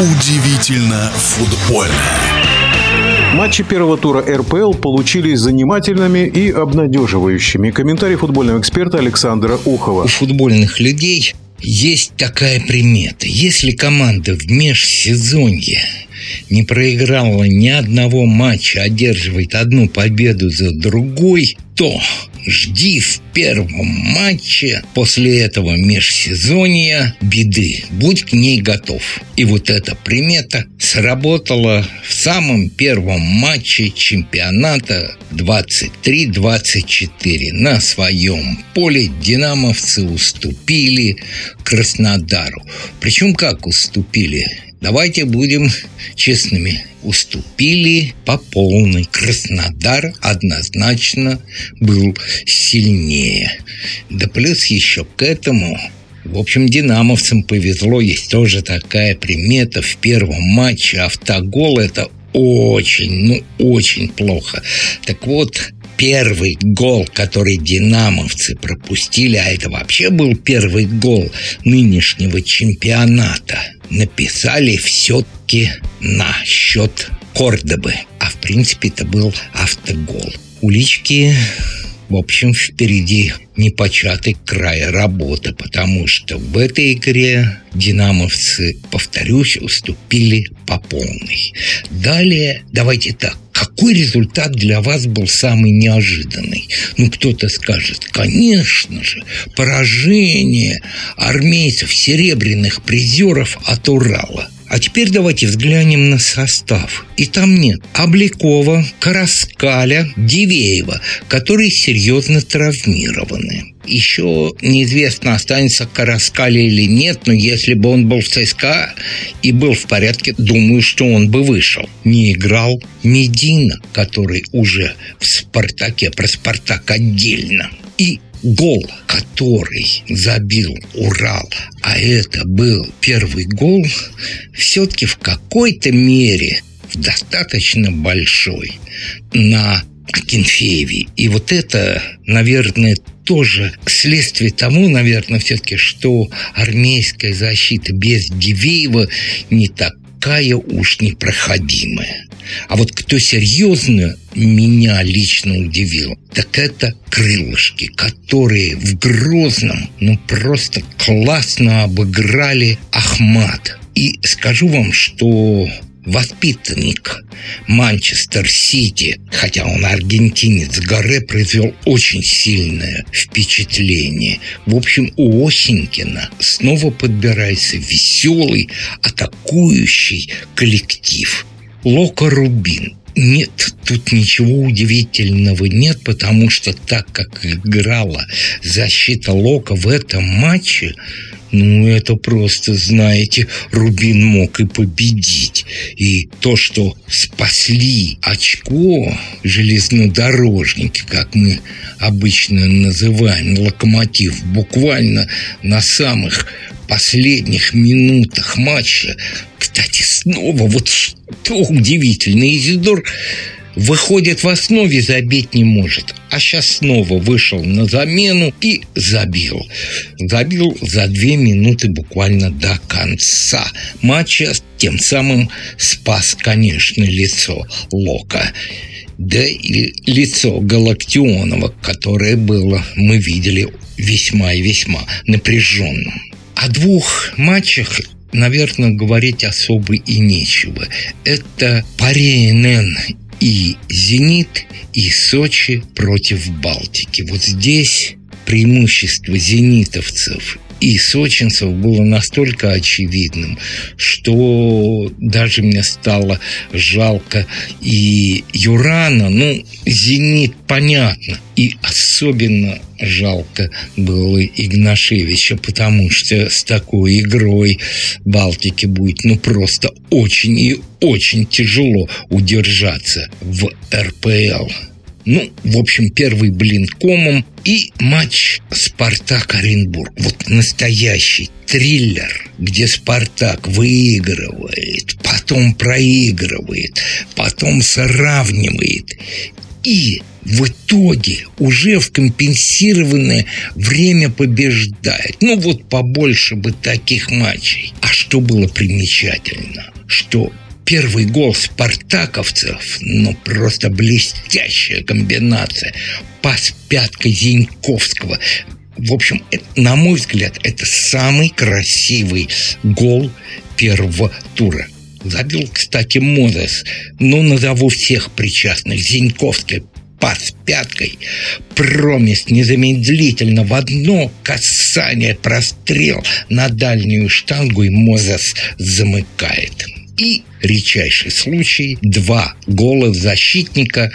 Удивительно футбольно. Матчи первого тура РПЛ получились занимательными и обнадеживающими. Комментарий футбольного эксперта Александра Ухова. У футбольных людей есть такая примета. Если команда в межсезонье не проиграла ни одного матча, одерживает одну победу за другой, то жди в первом матче после этого межсезонья беды. Будь к ней готов. И вот эта примета сработала в самом первом матче чемпионата 23-24. На своем поле динамовцы уступили Краснодару. Причем как уступили? Давайте будем честными. Уступили по полной. Краснодар однозначно был сильнее. Да плюс еще к этому в общем, динамовцам повезло. Есть тоже такая примета. В первом матче автогол – это очень, ну, очень плохо. Так вот, первый гол, который динамовцы пропустили, а это вообще был первый гол нынешнего чемпионата, написали все-таки на счет Кордобы. А в принципе это был автогол. Улички в общем, впереди непочатый край работы, потому что в этой игре динамовцы, повторюсь, уступили по полной. Далее, давайте так, какой результат для вас был самый неожиданный? Ну, кто-то скажет, конечно же, поражение армейцев, серебряных призеров от Урала – а теперь давайте взглянем на состав. И там нет Обликова, Караскаля, Дивеева, которые серьезно травмированы. Еще неизвестно, останется Караскаля или нет, но если бы он был в ЦСКА и был в порядке, думаю, что он бы вышел. Не играл Медина, который уже в «Спартаке», про «Спартак» отдельно. И гол, который забил Урал, а это был первый гол, все-таки в какой-то мере достаточно большой на Кенфееве. И вот это, наверное, тоже следствие тому, наверное, все-таки, что армейская защита без Дивеева не такая уж непроходимая. А вот кто серьезно меня лично удивил, так это крылышки, которые в Грозном ну просто классно обыграли Ахмат. И скажу вам, что воспитанник Манчестер Сити, хотя он аргентинец, Горе произвел очень сильное впечатление. В общем, у Осенькина снова подбирается веселый, атакующий коллектив. Лока Рубин. Нет, тут ничего удивительного нет, потому что так как играла защита Лока в этом матче, ну, это просто, знаете, Рубин мог и победить. И то, что спасли очко железнодорожники, как мы обычно называем, локомотив, буквально на самых последних минутах матча. Кстати, снова вот что удивительно, Изидор выходит в основе, забить не может. А сейчас снова вышел на замену и забил. Забил за две минуты буквально до конца матча. Тем самым спас, конечно, лицо Лока. Да и лицо Галактионова, которое было, мы видели, весьма и весьма напряженным. О двух матчах наверное, говорить особо и нечего. Это Паренен и «Зенит», и «Сочи» против Балтики. Вот здесь преимущество зенитовцев и сочинцев было настолько очевидным, что даже мне стало жалко и Юрана, ну, «Зенит» понятно, и жалко было Игнашевича, потому что с такой игрой Балтике будет ну просто очень и очень тяжело удержаться в РПЛ. Ну, в общем, первый блин комом и матч «Спартак-Оренбург». Вот настоящий триллер, где «Спартак» выигрывает, потом проигрывает, потом сравнивает. И в итоге уже в компенсированное время побеждает. Ну вот побольше бы таких матчей. А что было примечательно? Что первый гол спартаковцев, ну просто блестящая комбинация. Пас пяткой Зиньковского. В общем, на мой взгляд, это самый красивый гол первого тура. Забил, кстати, Мозес. Но назову всех причастных. Зиньковский пас пяткой. Промес незамедлительно в одно касание прострел на дальнюю штангу, и Мозес замыкает. И редчайший случай. Два гола защитника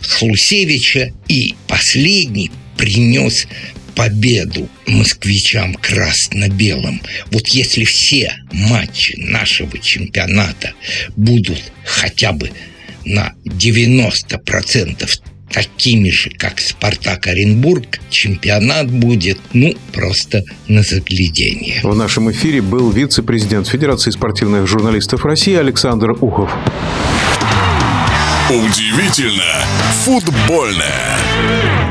Хлусевича и последний принес победу москвичам красно-белым. Вот если все матчи нашего чемпионата будут хотя бы на 90% такими же, как «Спартак Оренбург», чемпионат будет, ну, просто на заглядение. В нашем эфире был вице-президент Федерации спортивных журналистов России Александр Ухов. Удивительно футбольное.